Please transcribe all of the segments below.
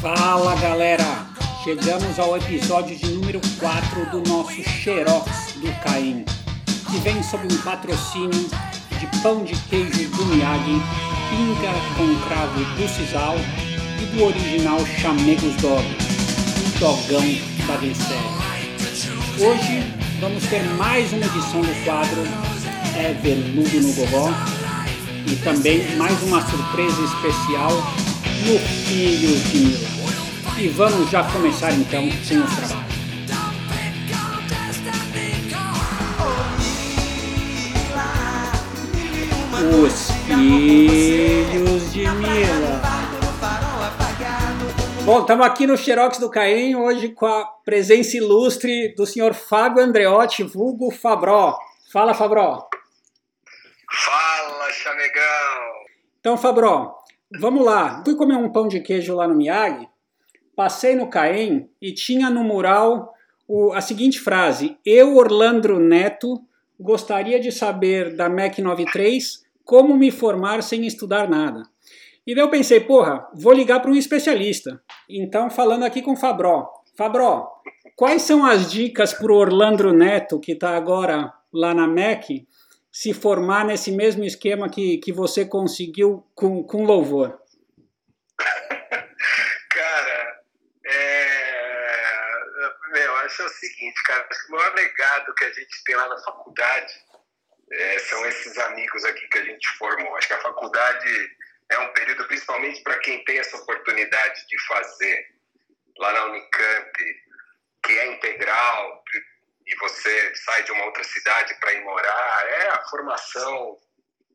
Fala galera! Chegamos ao episódio de número 4 do nosso Xerox do Caim, que vem sob um patrocínio de pão de queijo do Miyagi, pinga com cravo do Cisal e do original Chamegos Dog, o dogão da Glicéria. Hoje vamos ter mais uma edição do quadro É Veludo no Gogó e também mais uma surpresa especial no Filho de Mila. E vamos já começar então com os trabalhos. Os Filhos de Mila. Bom, estamos aqui no Xerox do Caim hoje com a presença ilustre do senhor Fábio Andreotti, vulgo Fabró. Fala, Fabró. Fala, chamegão! Então, Fabró, vamos lá. Fui comer um pão de queijo lá no Miyagi, passei no Caim e tinha no mural o, a seguinte frase: Eu, Orlando Neto, gostaria de saber da MEC 93 como me formar sem estudar nada. E daí eu pensei, porra, vou ligar para um especialista. Então, falando aqui com o Fabró. Fabró, quais são as dicas para o Orlando Neto, que está agora lá na MEC, se formar nesse mesmo esquema que, que você conseguiu com, com louvor? Cara, é... Meu, acho o seguinte, cara, o maior legado que a gente tem lá na faculdade é, são esses amigos aqui que a gente formou. Acho que a faculdade é um período, principalmente para quem tem essa oportunidade de fazer lá na Unicamp, que é integral, e você sai de uma outra cidade para ir morar, é a formação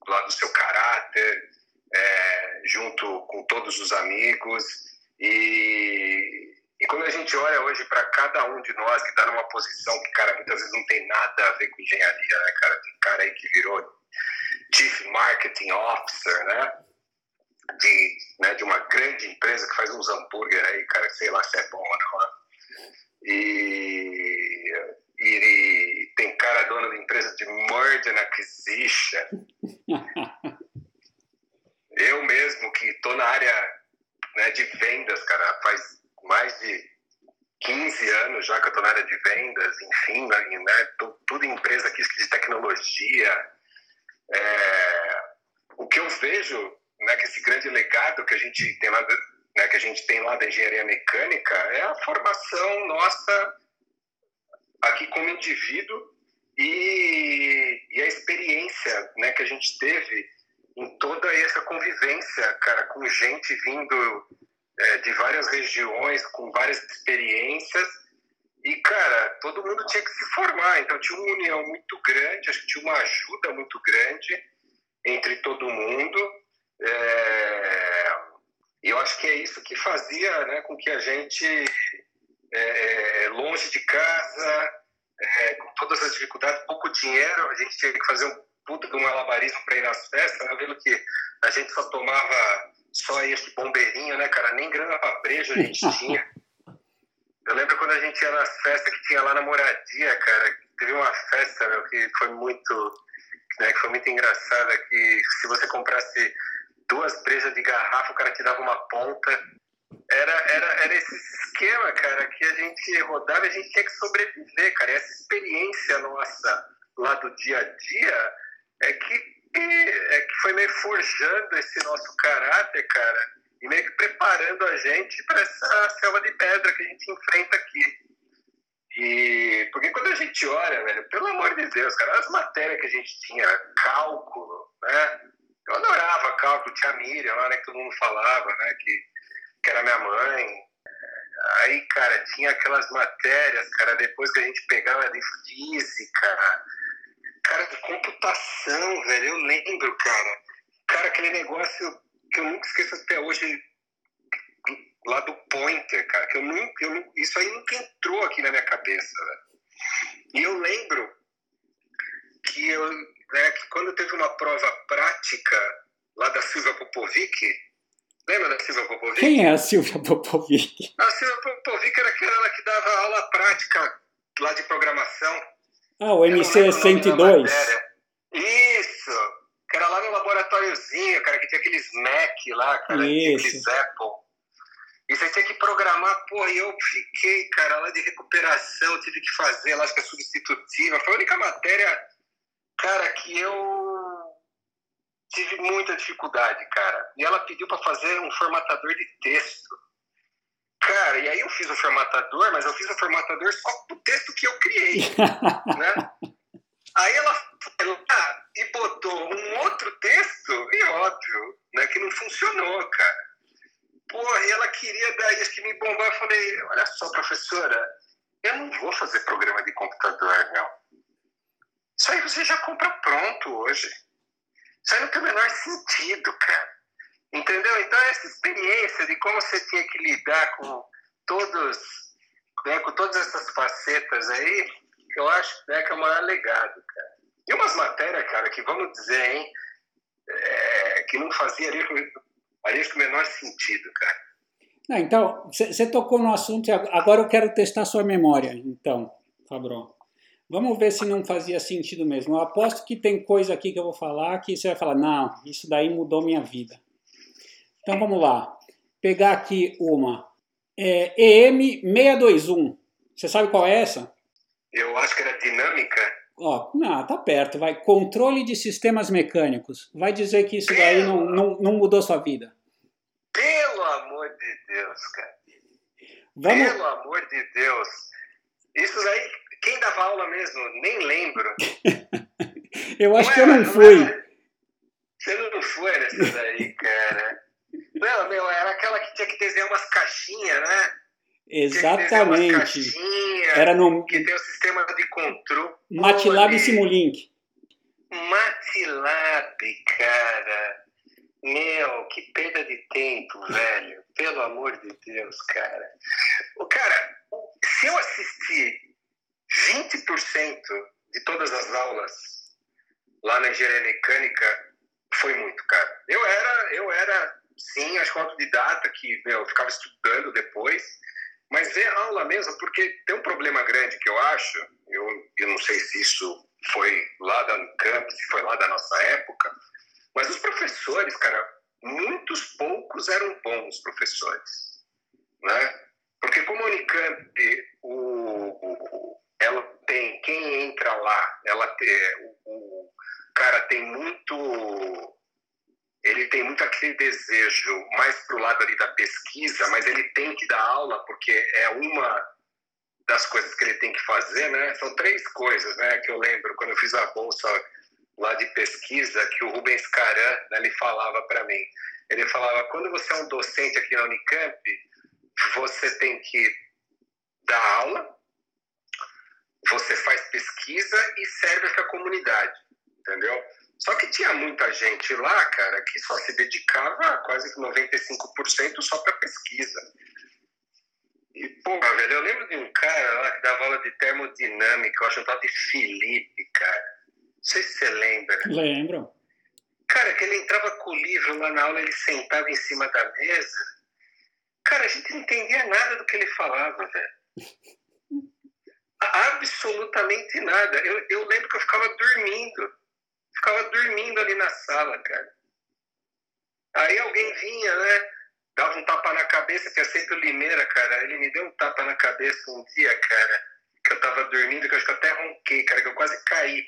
lá do seu caráter, é, junto com todos os amigos. E, e quando a gente olha hoje para cada um de nós que está numa posição que, cara, muitas vezes não tem nada a ver com engenharia, né, cara? Tem cara aí que virou Chief Marketing Officer, né? De, né, de uma grande empresa que faz uns hambúrguer aí, cara, sei lá se é bom ou não. Né? E, e tem cara dono de empresa de merger and acquisition. Eu mesmo que estou na área né, de vendas, cara, faz mais de 15 anos já que eu estou na área de vendas, enfim, né, tô, tudo em empresa aqui de tecnologia. É, o que eu vejo, né, que esse grande legado que a gente tem lá, né, que a gente tem lá da engenharia mecânica é a formação nossa aqui como indivíduo e, e a experiência, né, que a gente teve em toda essa convivência, cara, com gente vindo é, de várias regiões, com várias experiências. E, cara, todo mundo tinha que se formar. Então, tinha uma união muito grande, acho que tinha uma ajuda muito grande entre todo mundo. É... E eu acho que é isso que fazia né, com que a gente, é, longe de casa, é, com todas as dificuldades, pouco dinheiro, a gente tinha que fazer um puta de um malabarismo para ir nas festas, né? vendo que a gente só tomava só esse bombeirinho, né, cara? Nem grana para brejo a gente tinha. Eu lembro quando a gente ia nas festas que tinha lá na moradia, cara, teve uma festa, meu, que foi muito, né, que foi muito engraçada, que se você comprasse duas brejas de garrafa, o cara te dava uma ponta. Era, era, era esse esquema, cara, que a gente rodava e a gente tinha que sobreviver, cara. E essa experiência nossa lá do dia a dia é que, é que foi meio forjando esse nosso caráter, cara, e meio que preparando a gente para essa selva de pedra que a gente enfrenta aqui. E porque quando a gente olha, velho, pelo amor de Deus, cara, as matérias que a gente tinha, cálculo, né? Eu adorava cálculo, tinha a Miriam lá, né, que todo mundo falava, né, que, que era minha mãe. Aí, cara, tinha aquelas matérias, cara, depois que a gente pegava de física, Cara, de computação, velho, eu lembro, cara. Cara, aquele negócio que eu nunca esqueço até hoje, lá do Pointer, cara, que eu nunca, eu, isso aí nunca entrou aqui na minha cabeça, velho. E eu lembro que, eu, né, que quando teve uma prova prática lá da Silvia Popovic, lembra da Silvia Popovic? Quem é a Silvia Popovic? A Silvia Popovic era aquela que dava aula prática lá de programação. Ah, o MC 102. Isso! Que era lá no laboratóriozinho, cara, que tinha aqueles Mac lá, cara, aqueles Apple. E você tinha que programar, pô, e eu fiquei, cara, lá de recuperação, tive que fazer lá, acho que é substitutiva. Foi a única matéria, cara, que eu tive muita dificuldade, cara. E ela pediu para fazer um formatador de texto. Cara, e aí eu fiz o formatador, mas eu fiz o formatador só pro texto que eu criei, né? Aí ela foi lá e botou um outro texto, e óbvio, né, que não funcionou, cara. Porra, e ela queria dar isso que me bombar. Eu falei, olha só, professora, eu não vou fazer programa de computador, não. Isso aí você já compra pronto hoje. Isso aí não tem o menor sentido, cara. Entendeu? Então, essa experiência de como você tinha que lidar com todos, né, com todas essas facetas aí, eu acho né, que é o maior legado, cara. E umas matérias, cara, que vamos dizer, hein, é, que não fazia ali, ali o menor sentido, cara. Então, você tocou no assunto agora eu quero testar sua memória, então, Fabro. Vamos ver se não fazia sentido mesmo. Eu aposto que tem coisa aqui que eu vou falar que você vai falar, não, isso daí mudou minha vida. Então vamos lá. Pegar aqui uma. É, EM621. Você sabe qual é essa? Eu acho que era dinâmica. Ó, não, tá perto. Vai. Controle de sistemas mecânicos. Vai dizer que isso daí não, não, não mudou sua vida. Pelo amor de Deus, cara. Vamos... Pelo amor de Deus. Isso daí, quem dava aula mesmo? Nem lembro. eu acho não que eu não fui. Não Você não foi nessa daí, cara. Não, meu, era aquela que tinha que desenhar umas caixinhas, né? Exatamente. Era no que tem o sistema de controle. MATLAB e Simulink. MATLAB, cara. Meu, que perda de tempo, velho. Pelo amor de Deus, cara. O cara, se eu assistir 20% de todas as aulas lá na engenharia mecânica, foi muito, cara. Eu era, eu era sim, acho que autodidata que meu, eu ficava estudando depois mas ver aula mesmo, porque tem um problema grande que eu acho, eu, eu não sei se isso foi lá da Unicamp, se foi lá da nossa época, mas os professores, cara, muitos poucos eram bons professores, né? Porque como a Unicamp, o, ela tem, quem entra lá, ela tem, o, o cara tem muito ele tem muito aquele desejo mais para o lado ali da pesquisa, mas ele tem que dar aula porque é uma das coisas que ele tem que fazer, né? São três coisas, né? Que eu lembro quando eu fiz a bolsa lá de pesquisa que o Rubens Caran, né, ele falava para mim. Ele falava quando você é um docente aqui na Unicamp, você tem que dar aula, você faz pesquisa e serve para a comunidade, entendeu? Só que tinha muita gente lá, cara, que só se dedicava quase que 95% só para pesquisa. E, porra, velho, eu lembro de um cara lá que dava aula de termodinâmica, eu acho que tal de Felipe, cara. Não sei se você lembra. Lembro. Cara, que ele entrava com o livro lá na aula, ele sentava em cima da mesa. Cara, a gente não entendia nada do que ele falava, velho. Absolutamente nada. Eu, eu lembro que eu ficava dormindo ficava dormindo ali na sala, cara. Aí alguém vinha, né? Dava um tapa na cabeça, que é sempre o Limeira, cara. Ele me deu um tapa na cabeça um dia, cara, que eu tava dormindo, que eu acho que até ronquei, cara, que eu quase caí.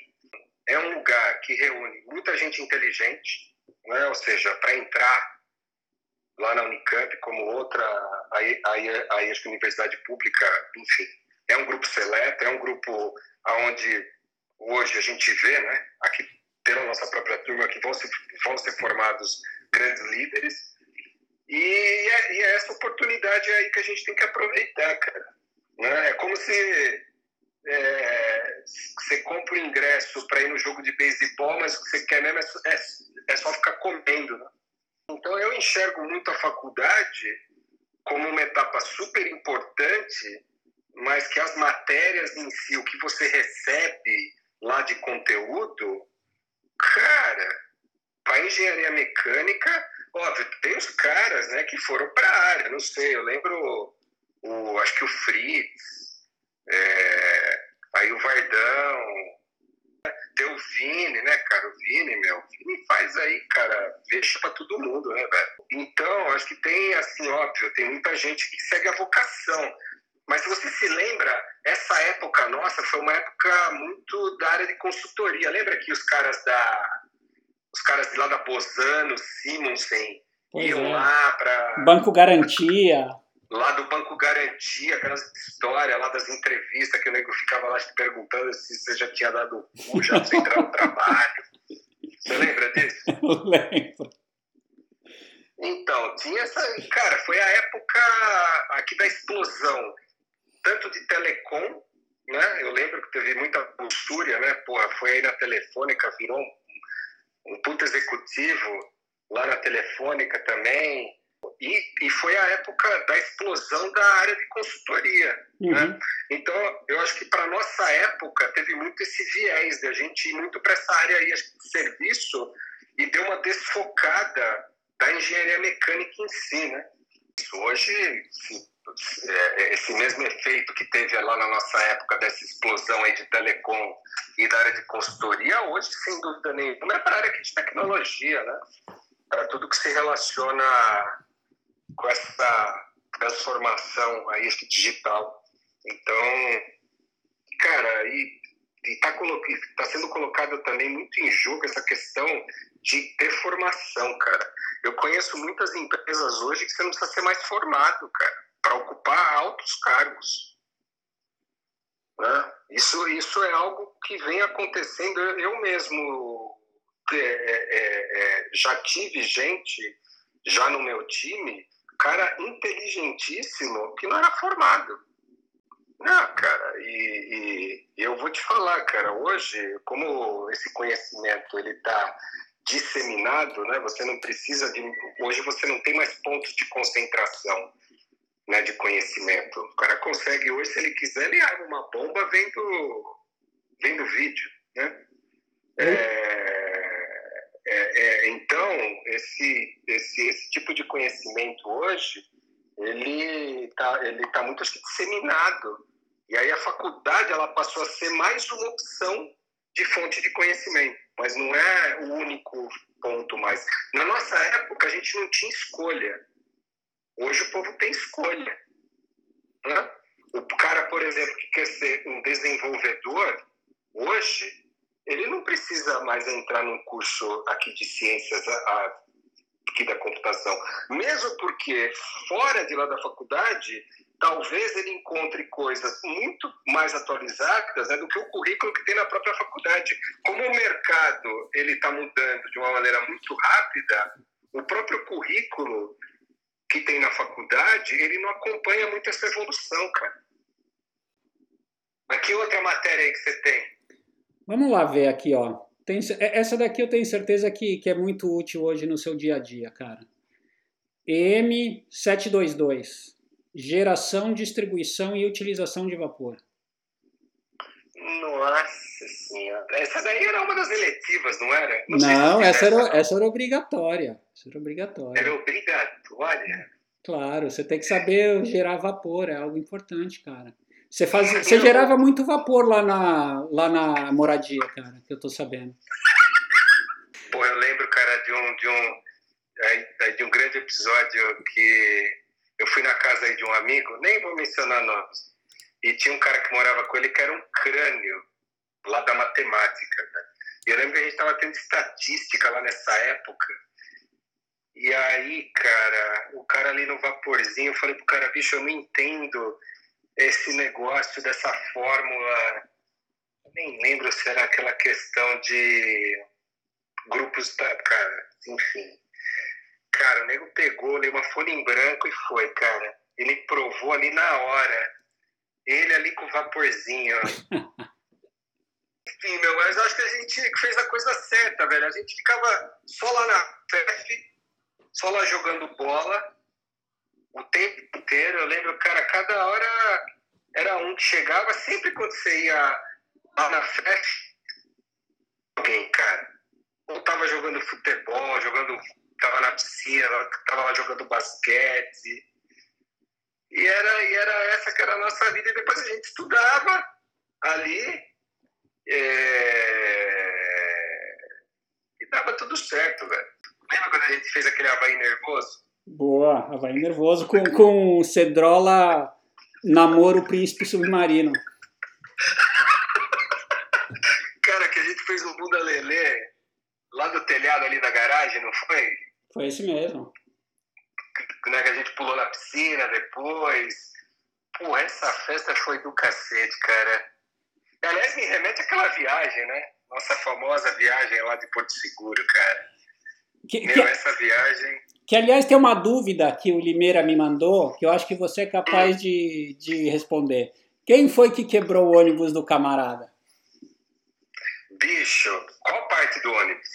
É um lugar que reúne muita gente inteligente, né? Ou seja, para entrar lá na Unicamp, como outra, aí, aí, aí acho que universidade pública, enfim, é um grupo seleto, é um grupo onde hoje a gente vê, né? Aqui pela nossa própria turma, que vão, se, vão ser formados grandes líderes. E é, e é, essa oportunidade aí que a gente tem que aproveitar, cara. Né? É como se é, você compra o ingresso para ir no jogo de beisebol, mas o que você quer mesmo é, é, é só ficar comendo. Né? Então eu enxergo muito a faculdade como uma etapa super importante, mas que as matérias em si, o que você recebe lá de conteúdo, Cara, para engenharia mecânica, óbvio, tem os caras né, que foram para a área, não sei, eu lembro, o, acho que o Fritz, é, aí o Vardão. ter o Vini, né, cara? O Vini, meu, o Vini faz aí, cara, deixa pra todo mundo, né, velho? Então, acho que tem, assim, óbvio, tem muita gente que segue a vocação. Mas se você se lembra, essa época nossa foi uma época muito da área de consultoria. Lembra que os caras da. Os caras de lá da Bozano, Simonsen, pois iam é. lá para. Banco Garantia lá do Banco Garantia, aquelas histórias lá das entrevistas que o nego ficava lá te perguntando se você já tinha dado o cu, já pra entrar no trabalho. Você lembra disso? Eu lembro. Então, tinha essa. Cara, foi a época aqui da explosão, tanto de telecom, né? Eu lembro que teve muita luxúria, né? Porra, foi aí na Telefônica, virou um, um puto executivo lá na Telefônica também. E, e foi a época da explosão da área de consultoria. Uhum. Né? Então, eu acho que para nossa época teve muito esse viés de a gente ir muito para essa área aí de serviço e deu uma desfocada da engenharia mecânica em si. Né? Hoje, é, esse mesmo efeito que teve lá na nossa época dessa explosão aí de telecom e da área de consultoria, hoje, sem dúvida nenhuma, é para a área de tecnologia, né? para tudo que se relaciona com essa transformação aí digital. Então, cara, e está tá sendo colocado também muito em jogo essa questão de ter formação, cara. Eu conheço muitas empresas hoje que você não precisa ser mais formado, cara, para ocupar altos cargos. Né? Isso, isso é algo que vem acontecendo. Eu mesmo é, é, é, já tive gente já no meu time cara inteligentíssimo que não era formado. Não, cara, e, e, eu vou te falar, cara, hoje, como esse conhecimento ele está disseminado, né? Você não precisa de, hoje você não tem mais pontos de concentração, né? De conhecimento. O cara consegue hoje, se ele quiser, ele arma uma bomba vendo, vendo vídeo, né? É, é, é, então, esse, esse, esse tipo de conhecimento hoje, ele está ele tá muito disseminado. E aí a faculdade ela passou a ser mais uma opção de fonte de conhecimento, mas não é o único ponto mais. Na nossa época, a gente não tinha escolha. Hoje o povo tem escolha. Né? O cara, por exemplo, que quer ser um desenvolvedor, hoje, ele não precisa mais entrar num curso aqui de ciências a, aqui da computação, mesmo porque fora de lá da faculdade talvez ele encontre coisas muito mais atualizadas né, do que o currículo que tem na própria faculdade. Como o mercado ele está mudando de uma maneira muito rápida, o próprio currículo que tem na faculdade ele não acompanha muito essa evolução, cara. Mas que outra matéria aí que você tem? Vamos lá ver aqui, ó. Tem, é, essa daqui eu tenho certeza que, que é muito útil hoje no seu dia a dia, cara. M722. Geração, distribuição e utilização de vapor. Nossa senhora. Essa daí era uma das eletivas, não era? Não, não essa, era, essa era obrigatória. Essa era obrigatória. Era obrigatória? Claro, você tem que saber gerar vapor, é algo importante, cara. Você, faz, você gerava muito vapor lá na, lá na moradia, cara, que eu tô sabendo. Pô, eu lembro, cara, de um, de um, é, de um grande episódio que eu fui na casa de um amigo, nem vou mencionar nomes, e tinha um cara que morava com ele que era um crânio lá da matemática. Né? E eu lembro que a gente estava tendo estatística lá nessa época. E aí, cara, o cara ali no vaporzinho, eu falei pro cara, bicho, eu não entendo esse negócio dessa fórmula, nem lembro se era aquela questão de grupos, cara, enfim. Cara, o nego pegou, leu uma folha em branco e foi, cara. Ele provou ali na hora. Ele ali com vaporzinho. Enfim, meu, mas acho que a gente fez a coisa certa, velho. A gente ficava só lá na FEF, só lá jogando bola o tempo inteiro. Eu lembro, cara, cada hora era um que chegava, sempre quando você ia lá na festa, alguém, cara, ou tava jogando futebol, jogando, tava na piscina, tava lá jogando basquete. E era, e era essa que era a nossa vida. E depois a gente estudava ali. É tudo certo, velho. Lembra quando a gente fez aquele Havaí nervoso? Boa, Havaí nervoso com, com Cedrola namoro príncipe submarino. Cara, que a gente fez um Bunda Lelê lá do telhado ali da garagem, não foi? Foi esse mesmo. Né, que a gente pulou na piscina depois. Pô, essa festa foi do cacete, cara. Aliás, me remete àquela viagem, né? Nossa famosa viagem lá de Porto Seguro, cara. Que, Meu, que, essa viagem. Que, aliás, tem uma dúvida que o Limeira me mandou, que eu acho que você é capaz hum. de, de responder. Quem foi que quebrou o ônibus do camarada? Bicho, qual parte do ônibus?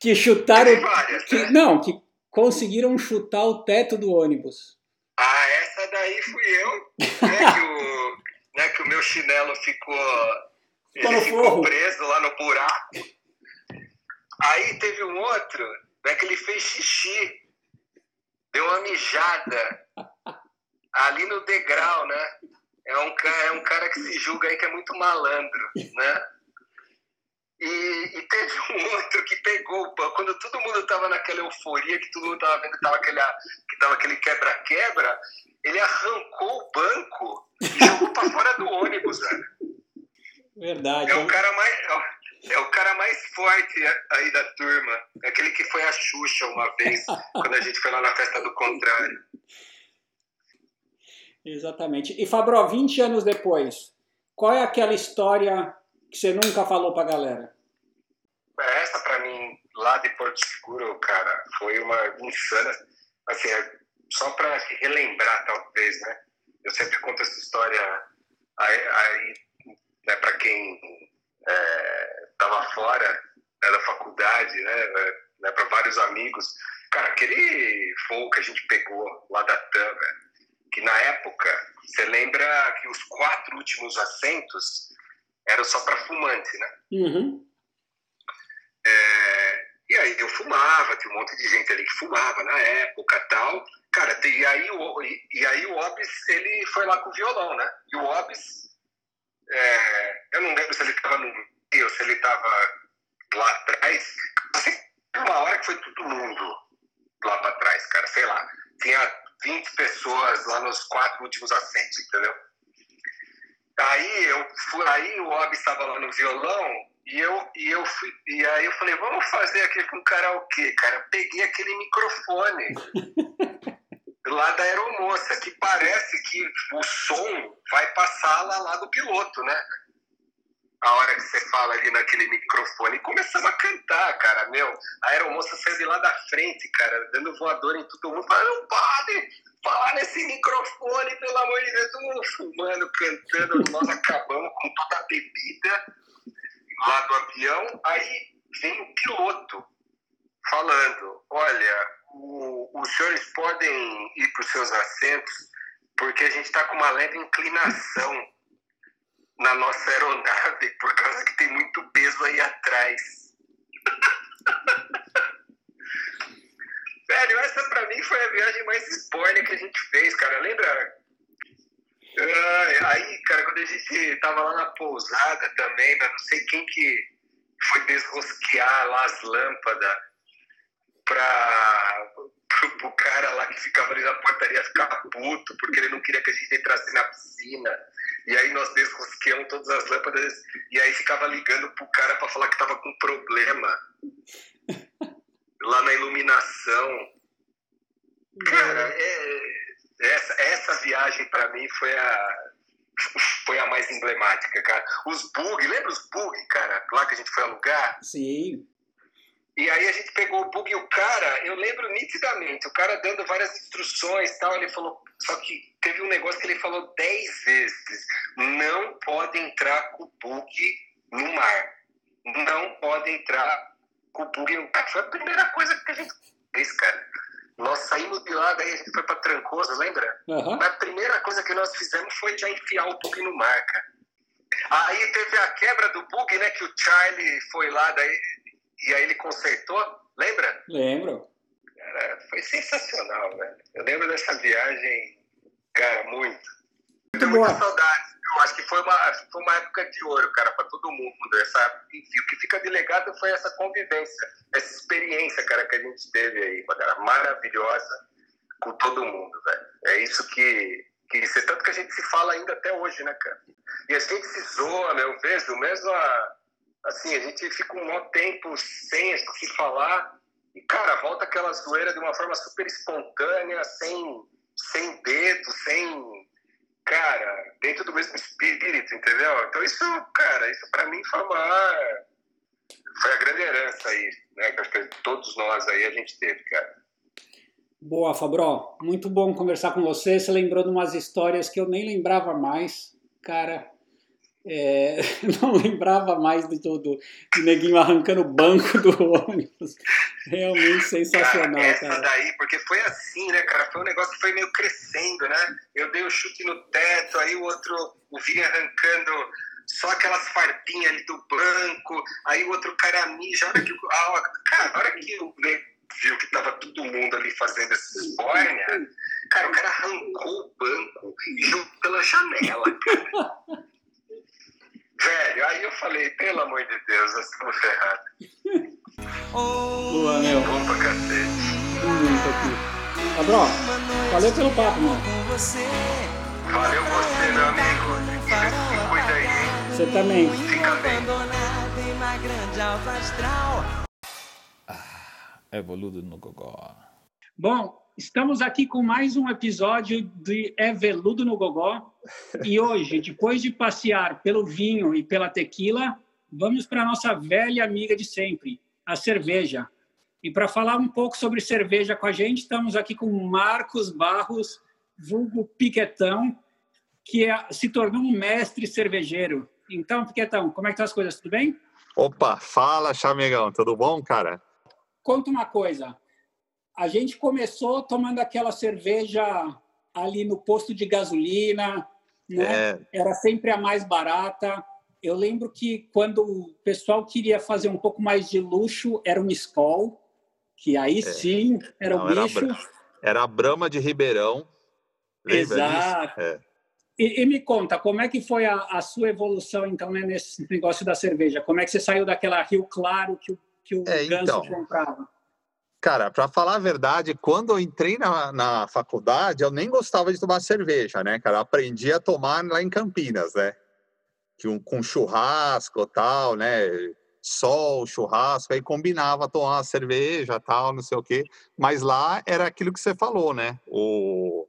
Que chutaram. Várias, que, né? Não, que conseguiram chutar o teto do ônibus. Ah, essa daí fui eu. Né, que, o, né, que o meu chinelo ficou. Ele ficou preso lá no buraco. Aí teve um outro, né, que ele fez xixi. Deu uma mijada ali no degrau, né? É um, é um cara que se julga aí que é muito malandro, né? E, e, teve um outro que pegou, quando todo mundo tava naquela euforia, que todo mundo tava vendo que tava aquele, que tava aquele quebra-quebra, ele arrancou o banco e jogou pra fora do ônibus, velho. Verdade. É o cara mais. É o cara mais forte aí da turma. É aquele que foi a Xuxa uma vez, quando a gente foi lá na festa do contrário. Exatamente. E Fabro, 20 anos depois, qual é aquela história que você nunca falou pra galera? Essa, pra mim, lá de Porto Seguro, cara, foi uma insana. Assim, é só pra relembrar, talvez, né? Eu sempre conto essa história aí, né, quem é, tava fora né, da faculdade, né? né para vários amigos. Cara, aquele voo que a gente pegou lá da TAM, que na época, você lembra que os quatro últimos assentos era só para fumante, né? Uhum. É, e aí eu fumava, tinha um monte de gente ali que fumava na época tal. Cara, e aí o, e, e aí o Obis, ele foi lá com o violão, né? E o Obis, é, eu não lembro se ele estava no meio ou se ele estava lá atrás. Uma hora que foi todo mundo lá para trás, cara, sei lá. Tinha 20 pessoas lá nos quatro últimos assentos, entendeu? Aí eu fui, aí o Ob estava lá no violão e eu e eu fui e aí eu falei, vamos fazer aqui com karaokê, cara. Peguei aquele microfone lá da aeromoça que parece que o som vai passar lá, lá do piloto, né? A hora que você fala ali naquele microfone, e começamos a cantar, cara, meu. A aeromoça saiu de lá da frente, cara, dando voador em todo mundo, falando, não pode, falar nesse microfone, pelo amor de Deus, todo mundo fumando, cantando, nós acabamos com toda a bebida lá do avião, aí vem o piloto falando, olha, o, os senhores podem ir para os seus assentos, porque a gente está com uma leve inclinação na nossa aeronave, por causa que tem muito peso aí atrás. Essa pra mim foi a viagem mais esporte que a gente fez, cara. Lembra? aí, cara, quando a gente tava lá na pousada também, não sei quem que foi desrosquear lá as lâmpadas pra, pro, pro cara lá que ficava ali na portaria ficar puto, porque ele não queria que a gente entrasse na piscina. E aí nós desrosqueamos todas as lâmpadas e aí ficava ligando pro cara para falar que tava com problema lá na iluminação. Cara, é, essa, essa viagem para mim foi a, foi a mais emblemática, cara. Os bug, lembra os bug, cara, lá que a gente foi alugar? Sim. E aí a gente pegou o bug e o cara, eu lembro nitidamente, o cara dando várias instruções tal, ele falou, só que teve um negócio que ele falou dez vezes, não pode entrar com o bug no mar. Não pode entrar com o bug no mar. Foi a primeira coisa que a gente fez, cara. Nós saímos de lá, daí a gente foi para Trancoso, lembra? Uhum. A primeira coisa que nós fizemos foi já enfiar o bug no mar, cara. Aí teve a quebra do bug, né? Que o Charlie foi lá, daí, e aí ele consertou, lembra? Lembro. Cara, foi sensacional, velho. Eu lembro dessa viagem, cara, muito. Então, boa. saudade. Eu acho que foi uma, foi uma época de ouro, cara, para todo mundo. Essa, enfim, o que fica de legado foi essa convivência, essa experiência, cara, que a gente teve aí, cara, maravilhosa com todo mundo, velho. É isso que, que isso é tanto que a gente se fala ainda até hoje, né, cara? E a gente se zoa, né? Eu vejo mesmo a, assim, a gente fica um bom tempo sem se falar e, cara, volta aquela zoeira de uma forma super espontânea, sem, sem dedo, sem. Cara, dentro do mesmo espírito, entendeu? Então, isso, cara, isso pra mim foi uma. Foi a grande herança aí, né? Que todos nós aí a gente teve, cara. Boa, Fabro. Muito bom conversar com você. Você lembrou de umas histórias que eu nem lembrava mais. Cara, é, não lembrava mais de todo o neguinho arrancando o banco do ônibus. Realmente sensacional, cara. Essa cara. daí, porque foi assim, né, cara? Foi um negócio que foi meio crescendo, né? Eu dei o um chute no teto, aí o outro, o vinha arrancando só aquelas farpinhas ali do banco, aí o outro cara mija. A hora que, a, cara, a hora que o viu que tava todo mundo ali fazendo essa esbórnia, cara, o cara arrancou o banco e jogou pela janela, cara. Velho, aí eu falei, pelo amor de Nós estamos ferrados. Boa, meu. Bom pra cacete. Muito aqui. Cabral, valeu pelo papo, mano. Valeu você, meu amigo. Se cuida aí, hein? Você também. Fica bem. Ah, evoludo no Gogó. Bom, Estamos aqui com mais um episódio de É Veludo no Gogó. E hoje, depois de passear pelo vinho e pela tequila, vamos para a nossa velha amiga de sempre, a cerveja. E para falar um pouco sobre cerveja com a gente, estamos aqui com Marcos Barros, vulgo Piquetão, que é, se tornou um mestre cervejeiro. Então, Piquetão, como é que estão as coisas? Tudo bem? Opa, fala, Chamegão, tudo bom, cara? Conta uma coisa, a gente começou tomando aquela cerveja ali no posto de gasolina, né? É. Era sempre a mais barata. Eu lembro que quando o pessoal queria fazer um pouco mais de luxo, era um Skol, que aí é. sim era o bicho. Era, era a Brama de Ribeirão. Exato. É. E, e, me conta, como é que foi a, a sua evolução, então, né, nesse negócio da cerveja? Como é que você saiu daquela Rio Claro que o, que o é, Ganso então, comprava? Cara, para falar a verdade, quando eu entrei na, na faculdade, eu nem gostava de tomar cerveja, né, cara? Eu aprendi a tomar lá em Campinas, né? Que um, com churrasco tal, né? Sol, churrasco, aí combinava tomar uma cerveja tal, não sei o quê. Mas lá era aquilo que você falou, né? O,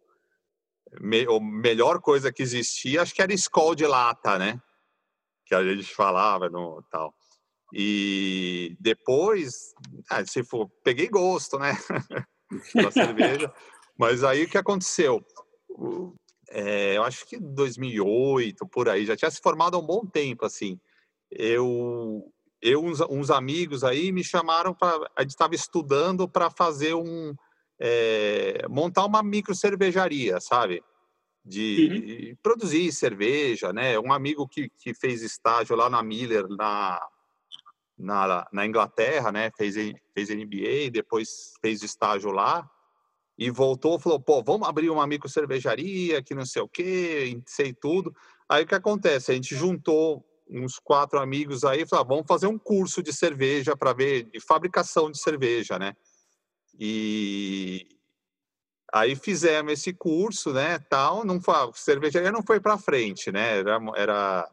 me, a melhor coisa que existia, acho que era escola de lata, né? Que a gente falava no tal. E depois, ah, se for, peguei gosto, né? cerveja. Mas aí o que aconteceu? É, eu acho que 2008, por aí, já tinha se formado há um bom tempo, assim. Eu, eu uns, uns amigos aí me chamaram para, a gente estava estudando para fazer um, é, montar uma micro cervejaria, sabe? De uhum. produzir cerveja, né? Um amigo que, que fez estágio lá na Miller, na na, na Inglaterra, né? Fez, fez NBA, depois fez estágio lá e voltou, falou, pô, vamos abrir uma micro cervejaria, que não sei o quê, sei tudo. Aí o que acontece? A gente juntou uns quatro amigos aí, falou, ah, vamos fazer um curso de cerveja para ver de fabricação de cerveja, né? E aí fizemos esse curso, né? Tal, não foi, cervejaria não foi para frente, né? Era, era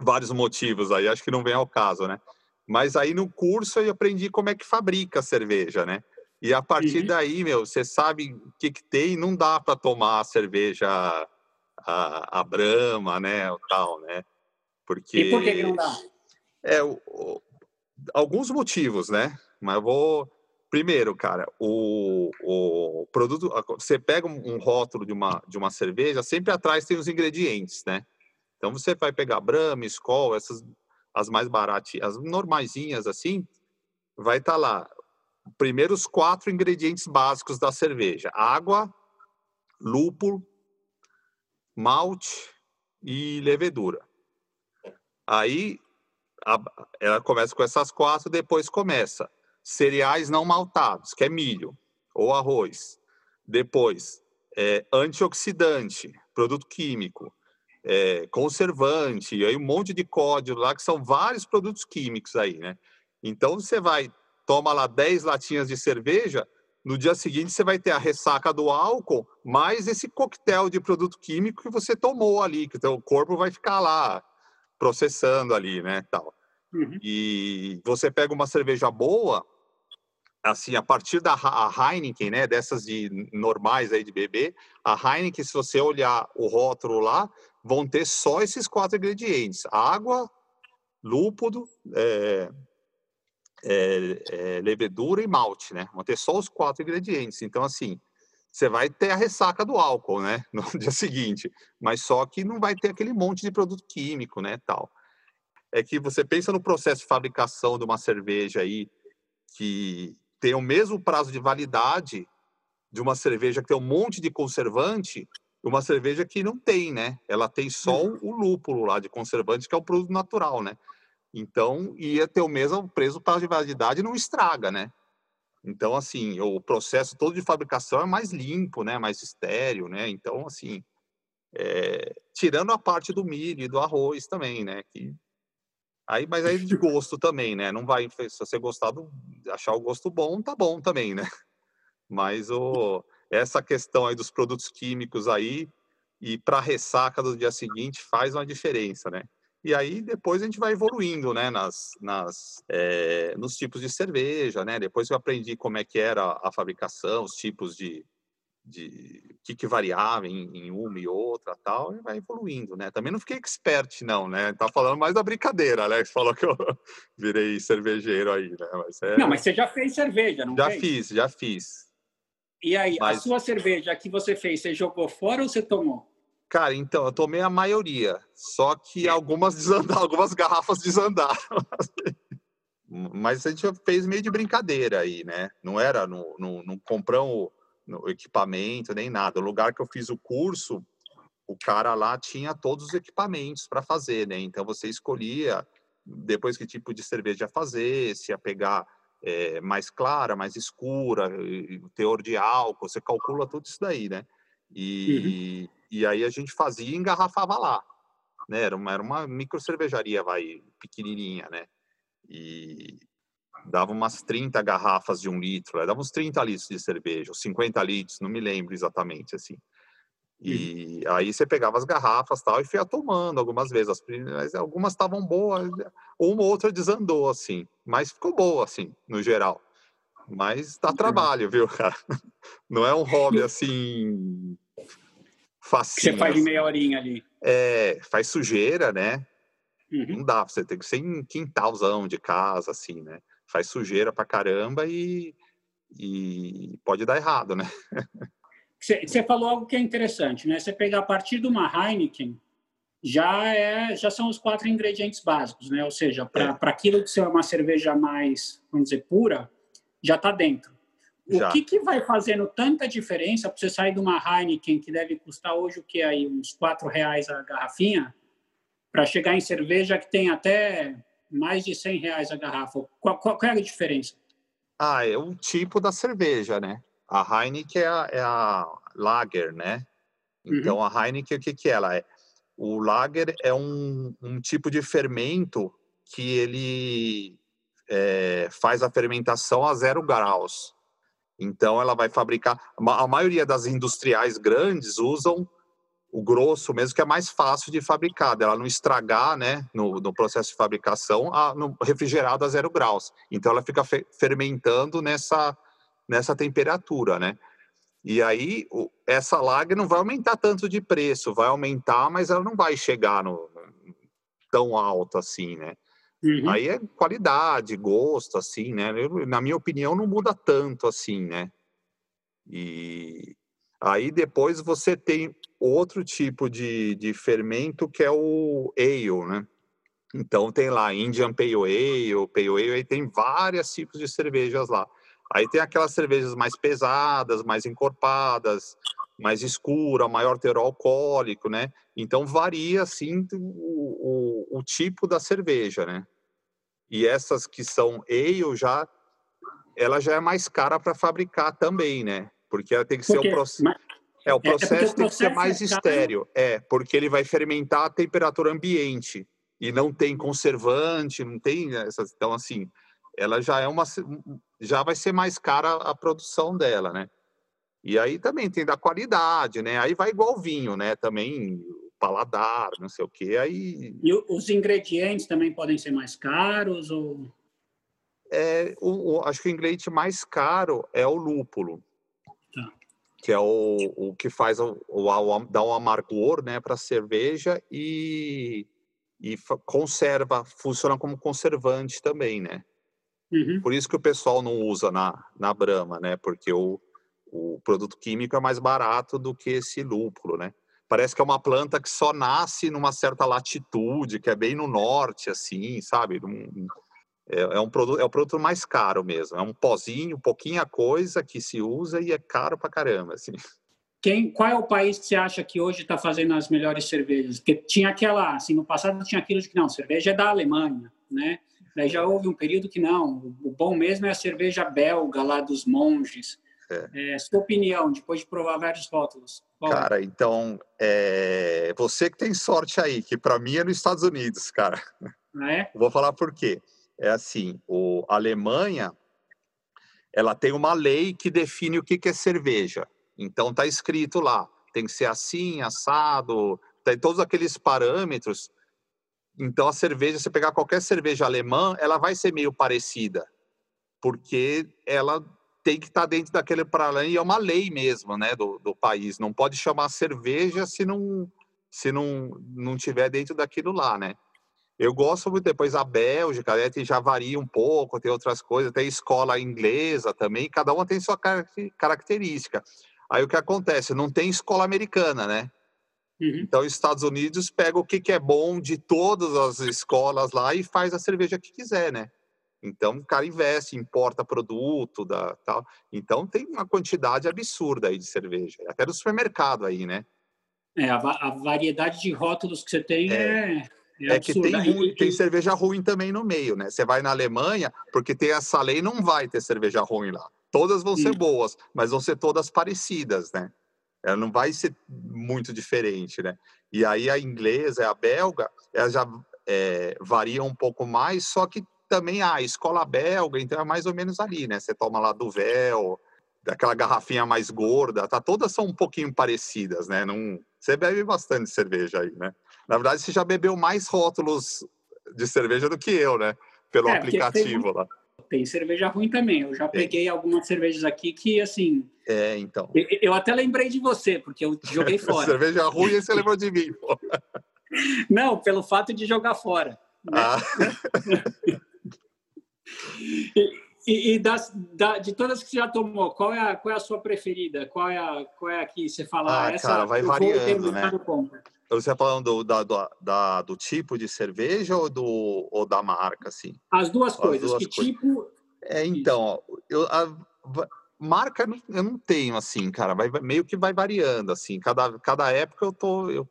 vários motivos aí, acho que não vem ao caso, né? Mas aí no curso eu aprendi como é que fabrica a cerveja, né? E a partir uhum. daí, meu, você sabe o que, que tem, não dá para tomar a cerveja a, a Brahma, né, o tal, né? Porque E por que, não dá? É, o, o, alguns motivos, né? Mas eu vou primeiro, cara, o, o produto, você pega um, rótulo de uma de uma cerveja, sempre atrás tem os ingredientes, né? Então você vai pegar Brahma, Skol, essas as mais baratinhas, as normaisinhas assim, vai estar tá lá. Primeiro os quatro ingredientes básicos da cerveja: água, lúpulo, malte e levedura. Aí a, ela começa com essas quatro, depois começa cereais não maltados, que é milho ou arroz. Depois é, antioxidante, produto químico, é, conservante, aí um monte de código lá, que são vários produtos químicos aí, né? Então você vai, toma lá 10 latinhas de cerveja, no dia seguinte você vai ter a ressaca do álcool, mais esse coquetel de produto químico que você tomou ali, que o teu corpo vai ficar lá processando ali, né, tal. Uhum. E você pega uma cerveja boa, assim, a partir da a Heineken, né, dessas de normais aí de bebê, a Heineken, se você olhar o rótulo lá, vão ter só esses quatro ingredientes: água, lúpulo, é, é, é, levedura e malte, né? Vão ter só os quatro ingredientes. Então, assim, você vai ter a ressaca do álcool, né? No dia seguinte, mas só que não vai ter aquele monte de produto químico, né? Tal. É que você pensa no processo de fabricação de uma cerveja aí que tem o mesmo prazo de validade de uma cerveja que tem um monte de conservante, uma cerveja que não tem, né? Ela tem só uhum. o lúpulo lá de conservante, que é o produto natural, né? Então, ia ter o mesmo preço prazo de validade não estraga, né? Então, assim, o processo todo de fabricação é mais limpo, né? Mais estéreo, né? Então, assim, é... tirando a parte do milho e do arroz também, né? Que... Aí, mas aí de gosto também, né? Não vai, se você gostar do, achar o gosto bom, tá bom também, né? Mas o, essa questão aí dos produtos químicos aí e para ressaca do dia seguinte faz uma diferença, né? E aí depois a gente vai evoluindo, né, nas, nas, é, nos tipos de cerveja, né? Depois eu aprendi como é que era a fabricação, os tipos de, de que, que variava em, em, uma e outra tal, e vai evoluindo, né? Também não fiquei expert, não, né? Tá falando mais da brincadeira, né? Você falou que eu virei cervejeiro aí, né? Mas é... Não, mas você já fez cerveja, não Já fez? fiz, já fiz. E aí, mas... a sua cerveja que você fez, você jogou fora ou você tomou? Cara, então, eu tomei a maioria, só que algumas desandaram, algumas garrafas desandaram. Mas a gente fez meio de brincadeira aí, né? Não era, no, no, não compramos equipamento nem nada. O lugar que eu fiz o curso, o cara lá tinha todos os equipamentos para fazer, né? Então você escolhia depois que tipo de cerveja fazer, se ia pegar é, mais clara, mais escura, teor de álcool, você calcula tudo isso daí, né? E, uhum. E aí a gente fazia e engarrafava lá. Né? Era, uma, era uma micro cervejaria, vai, pequenininha, né? E dava umas 30 garrafas de um litro, né? dava uns 30 litros de cerveja, ou 50 litros, não me lembro exatamente, assim. E aí você pegava as garrafas tal e ia tomando algumas vezes. As primeiras, algumas estavam boas, uma ou outra desandou, assim. Mas ficou boa, assim, no geral. Mas dá trabalho, viu, cara? Não é um hobby assim. Facinho. Você faz em meia horinha ali. É, faz sujeira, né? Uhum. Não dá, você tem que ser em quintalzão de casa, assim, né? Faz sujeira pra caramba e, e pode dar errado, né? Você falou algo que é interessante, né? Você pegar a partir de uma Heineken, já é já são os quatro ingredientes básicos, né? Ou seja, para é. aquilo que ser uma cerveja mais, vamos dizer, pura, já está dentro. O já. que, que vai fazendo tanta diferença para você sair de uma Heineken que deve custar hoje o que aí uns quatro reais a garrafinha para chegar em cerveja que tem até mais de 100 reais a garrafa? Qual, qual, qual, é a diferença? Ah, é o tipo da cerveja, né? A Heineken é a, é a Lager, né? Então uhum. a Heineken o que que ela é? O Lager é um, um tipo de fermento que ele é, faz a fermentação a zero graus. Então, ela vai fabricar. A maioria das industriais grandes usam o grosso mesmo, que é mais fácil de fabricar, dela não estragar, né, no, no processo de fabricação, a, no refrigerado a zero graus. Então, ela fica fe, fermentando nessa, nessa temperatura, né? E aí, o, essa lager não vai aumentar tanto de preço, vai aumentar, mas ela não vai chegar no, tão alto assim, né? Uhum. Aí é qualidade, gosto, assim, né? Eu, na minha opinião, não muda tanto assim, né? E aí depois você tem outro tipo de, de fermento que é o ale, né? Então tem lá Indian Pale Ale, Pale Ale, aí tem vários tipos de cervejas lá. Aí tem aquelas cervejas mais pesadas, mais encorpadas, mais escura, maior teor alcoólico, né? Então varia assim o, o, o, tipo da cerveja, né? E essas que são ale já ela já é mais cara para fabricar também, né? Porque ela tem que ser um processo. É, o processo, é, é o processo tem que ser mais é estéreo. É, porque ele vai fermentar a temperatura ambiente. E não tem conservante, não tem essas. Então, assim, ela já é uma. Já vai ser mais cara a produção dela, né? E aí também tem da qualidade, né? Aí vai igual vinho, né? Também paladar, não sei o quê. Aí... E os ingredientes também podem ser mais caros? Ou... É, o, o, acho que o ingrediente mais caro é o lúpulo, tá. que é o, o que faz o, o, dá um amargor né, para a cerveja e, e conserva, funciona como conservante também, né? Uhum. Por isso que o pessoal não usa na, na Brahma, né? Porque o, o produto químico é mais barato do que esse lúpulo, né? Parece que é uma planta que só nasce numa certa latitude, que é bem no norte, assim, sabe? É, é um produto, é o produto mais caro mesmo. É um pozinho, pouquinha coisa que se usa e é caro pra caramba, assim. Quem, qual é o país que você acha que hoje está fazendo as melhores cervejas? Porque tinha aquela, assim, no passado tinha aquilo de que não, cerveja é da Alemanha, né? Daí já houve um período que não, o bom mesmo é a cerveja belga lá dos monges. É. É, sua opinião, depois de provar vários rótulos. Qual? Cara, então, é... você que tem sorte aí, que para mim é nos Estados Unidos, cara. Ah, é? Vou falar por quê. É assim, o... a Alemanha, ela tem uma lei que define o que, que é cerveja. Então, tá escrito lá, tem que ser assim, assado, tem todos aqueles parâmetros. Então, a cerveja, você pegar qualquer cerveja alemã, ela vai ser meio parecida, porque ela tem que estar tá dentro daquele paralelo e é uma lei mesmo, né, do, do país. Não pode chamar cerveja se não se não não tiver dentro daquilo lá, né? Eu gosto muito depois a Bélgica, né, já varia um pouco, tem outras coisas, tem escola inglesa também, cada uma tem sua característica. Aí o que acontece? Não tem escola americana, né? Uhum. Então, os Estados Unidos pega o que, que é bom de todas as escolas lá e faz a cerveja que quiser, né? Então, o cara investe, importa produto, da, tal. Então, tem uma quantidade absurda aí de cerveja, até no supermercado aí, né? É, a, a variedade de rótulos que você tem é... É, é que tem, tem cerveja ruim também no meio, né? Você vai na Alemanha, porque tem essa lei, não vai ter cerveja ruim lá. Todas vão ser boas, mas vão ser todas parecidas, né? Ela não vai ser muito diferente, né? E aí a inglesa, a belga, ela já é, varia um pouco mais, só que também a escola belga, então é mais ou menos ali, né? Você toma lá do véu, daquela garrafinha mais gorda, tá? Todas são um pouquinho parecidas, né? Não, você bebe bastante cerveja aí, né? Na verdade, você já bebeu mais rótulos de cerveja do que eu, né? Pelo é, aplicativo tem, lá. Tem cerveja ruim também. Eu já peguei algumas cervejas aqui que, assim. É, então. Eu, eu até lembrei de você, porque eu joguei fora. cerveja ruim e você lembrou de mim, pô. Não, pelo fato de jogar fora. Né? Ah. E, e das, da, de todas que você já tomou, qual é a, qual é a sua preferida? Qual é a, qual é a que você fala? Ah, essa cara, vai variando, né? Você está falando do, da, do, da, do tipo de cerveja ou, do, ou da marca, assim? As duas As coisas. Duas que coisas. tipo... É, então, eu, a, marca eu não tenho, assim, cara. Vai, meio que vai variando, assim. Cada, cada época eu tô... Eu,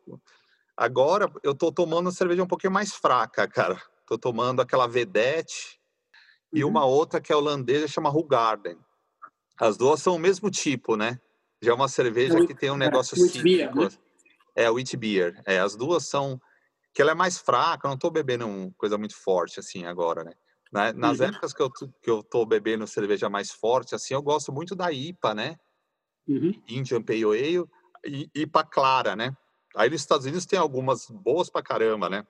agora eu tô tomando cerveja um pouquinho mais fraca, cara. Tô tomando aquela Vedette e uma uhum. outra que é holandesa, chama Garden. As duas são o mesmo tipo, né? Já é uma cerveja que tem um negócio é, cítrico. Beer, né? É, wheat beer. É, as duas são... Que ela é mais fraca, eu não tô bebendo uma coisa muito forte, assim, agora, né? Nas uhum. épocas que eu, que eu tô bebendo cerveja mais forte, assim, eu gosto muito da IPA, né? Uhum. Indian Pale Ale e IPA clara, né? Aí nos Estados Unidos tem algumas boas pra caramba, né?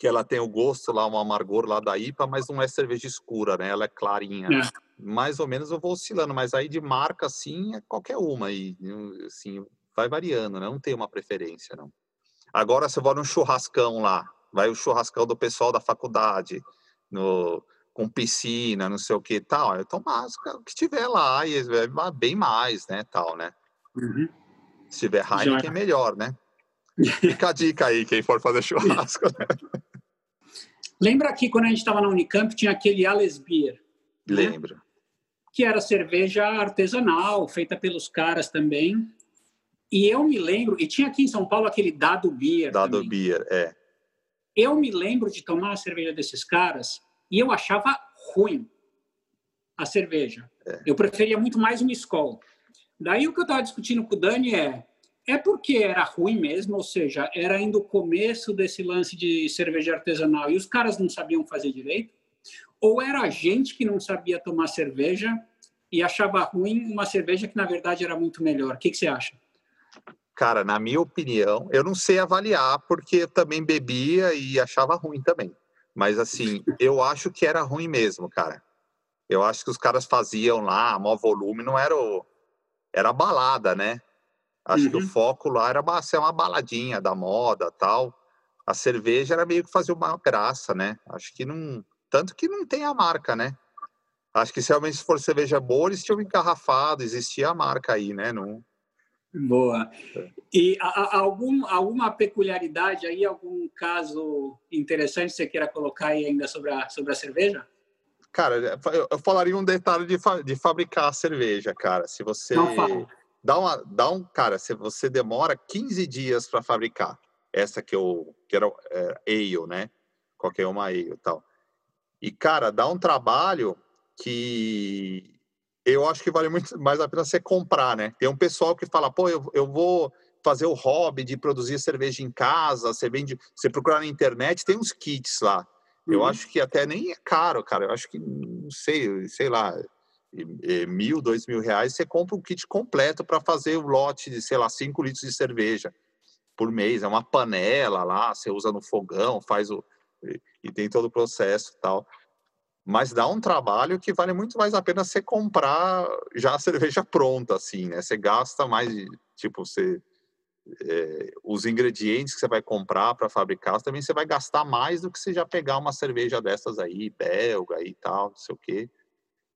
Que ela tem o gosto lá, um amargor lá da IPA, mas não é cerveja escura, né? Ela é clarinha. É. Mais ou menos eu vou oscilando, mas aí de marca, assim, é qualquer uma aí, assim, vai variando, né? Não tem uma preferência, não. Agora você vai num churrascão lá, vai o churrascão do pessoal da faculdade, no, com piscina, não sei o que tal, eu tomo o que tiver lá, e vai bem mais, né, tal, né? Uhum. Se tiver Heineken, é melhor, né? Fica a dica aí, quem for fazer churrasco. Né? Lembra que quando a gente estava na Unicamp tinha aquele Ales Beer? Né? Lembro. Que era cerveja artesanal, feita pelos caras também. E eu me lembro, e tinha aqui em São Paulo aquele Dado Beer. Dado também. Beer, é. Eu me lembro de tomar a cerveja desses caras e eu achava ruim a cerveja. É. Eu preferia muito mais um Skol. Daí o que eu estava discutindo com o Dani é é porque era ruim mesmo, ou seja, era ainda o começo desse lance de cerveja artesanal e os caras não sabiam fazer direito? Ou era a gente que não sabia tomar cerveja e achava ruim uma cerveja que na verdade era muito melhor? O que, que você acha? Cara, na minha opinião, eu não sei avaliar porque eu também bebia e achava ruim também. Mas assim, eu acho que era ruim mesmo, cara. Eu acho que os caras faziam lá, maior volume, não era o... era balada, né? Acho uhum. que o uhum. foco lá era uma, ser uma baladinha da moda tal. A cerveja era meio que fazer uma graça, né? Acho que não. Tanto que não tem a marca, né? Acho que se realmente for cerveja boa, eles tinham engarrafado, existia a marca aí, né? Não... Boa. É. E a, a, algum, alguma peculiaridade aí, algum caso interessante que você queira colocar aí ainda sobre a, sobre a cerveja? Cara, eu, eu falaria um detalhe de, fa, de fabricar a cerveja, cara. Se você. Não fala dá, uma, dá um. Cara, se você demora 15 dias para fabricar, essa que eu. que era é, ale, né? Qualquer uma ale e tal. E, cara, dá um trabalho que eu acho que vale muito mais a pena você comprar, né? Tem um pessoal que fala, pô, eu, eu vou fazer o hobby de produzir cerveja em casa, você vende, você procurar na internet, tem uns kits lá. Eu uhum. acho que até nem é caro, cara. Eu acho que, não sei, sei lá, mil, dois mil reais, você compra um kit completo para fazer o lote de, sei lá, cinco litros de cerveja por mês. É uma panela lá, você usa no fogão, faz o. e tem todo o processo e tal. Mas dá um trabalho que vale muito mais a pena você comprar já a cerveja pronta, assim, né? Você gasta mais, tipo, você. É, os ingredientes que você vai comprar para fabricar, também você vai gastar mais do que você já pegar uma cerveja dessas aí, belga e tal, não sei o quê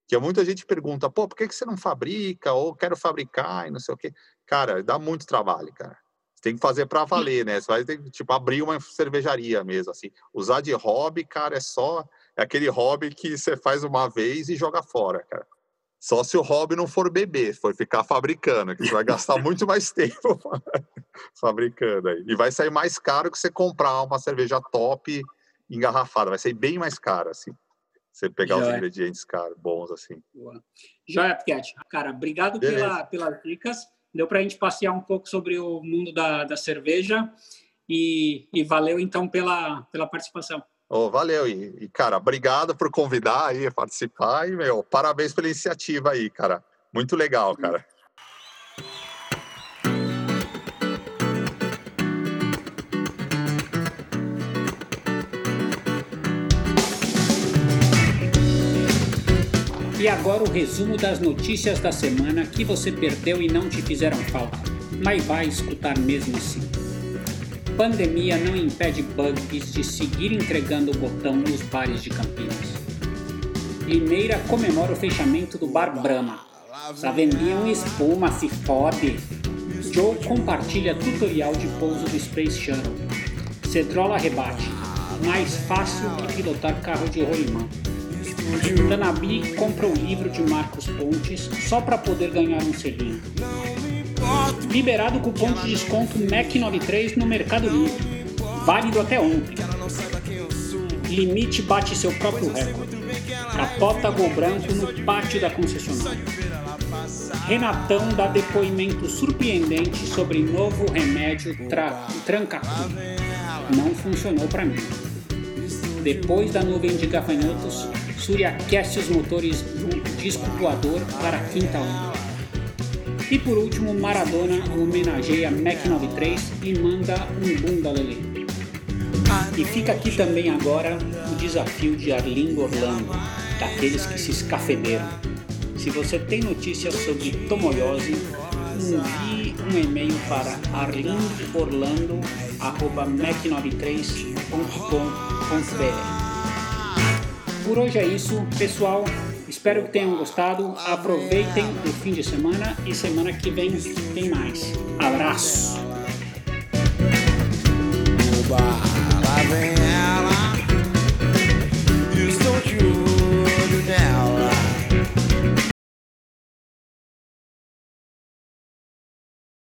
que muita gente pergunta, pô, por que, que você não fabrica? Ou quero fabricar e não sei o quê. Cara, dá muito trabalho, cara. Você tem que fazer para valer, né? Você vai ter que, tipo, abrir uma cervejaria mesmo, assim. Usar de hobby, cara, é só... É aquele hobby que você faz uma vez e joga fora, cara. Só se o hobby não for beber, for ficar fabricando, que você vai gastar muito mais tempo fabricando aí. E vai sair mais caro que você comprar uma cerveja top engarrafada. Vai sair bem mais caro, assim. Você pegar os ingredientes caros, bons assim. Boa. Joia, Piquete. Cara, obrigado pela, pelas dicas. Deu para a gente passear um pouco sobre o mundo da, da cerveja e, e valeu então pela, pela participação. Oh, valeu, e, e, cara, obrigado por convidar aí a participar e, meu, parabéns pela iniciativa aí, cara. Muito legal, cara. E agora o resumo das notícias da semana que você perdeu e não te fizeram falta, mas vai escutar mesmo assim. Pandemia não impede bugs de seguir entregando o botão nos bares de Campinas. Limeira comemora o fechamento do Bar Brahma. Só vendiam espuma, se fode. Joe compartilha tutorial de pouso do Space Shuttle. Cedrola rebate. Mais fácil que pilotar carro de rolimã. Tanabi compra o livro de Marcos Pontes só para poder ganhar um selinho. Liberado cupom de desconto MEC93 no Mercado Livre. Válido até ontem. Limite bate seu próprio recorde. Capota gol branco no pátio da concessionária. Renatão dá depoimento surpreendente sobre novo remédio tra Trancacu. Não funcionou para mim. Depois da nuvem de gafanhotos, Aquece os motores do disco voador para a quinta onda. E por último, Maradona homenageia Mac 93 e manda um bunda lelê. E fica aqui também agora o desafio de Arlindo Orlando, daqueles que se escafederam. Se você tem notícias sobre tomoiose, envie um e-mail para arlindoorlando.mac93.com.br por hoje é isso, pessoal. Espero que tenham gostado. Aproveitem o fim de semana e semana que vem tem mais. Abraço!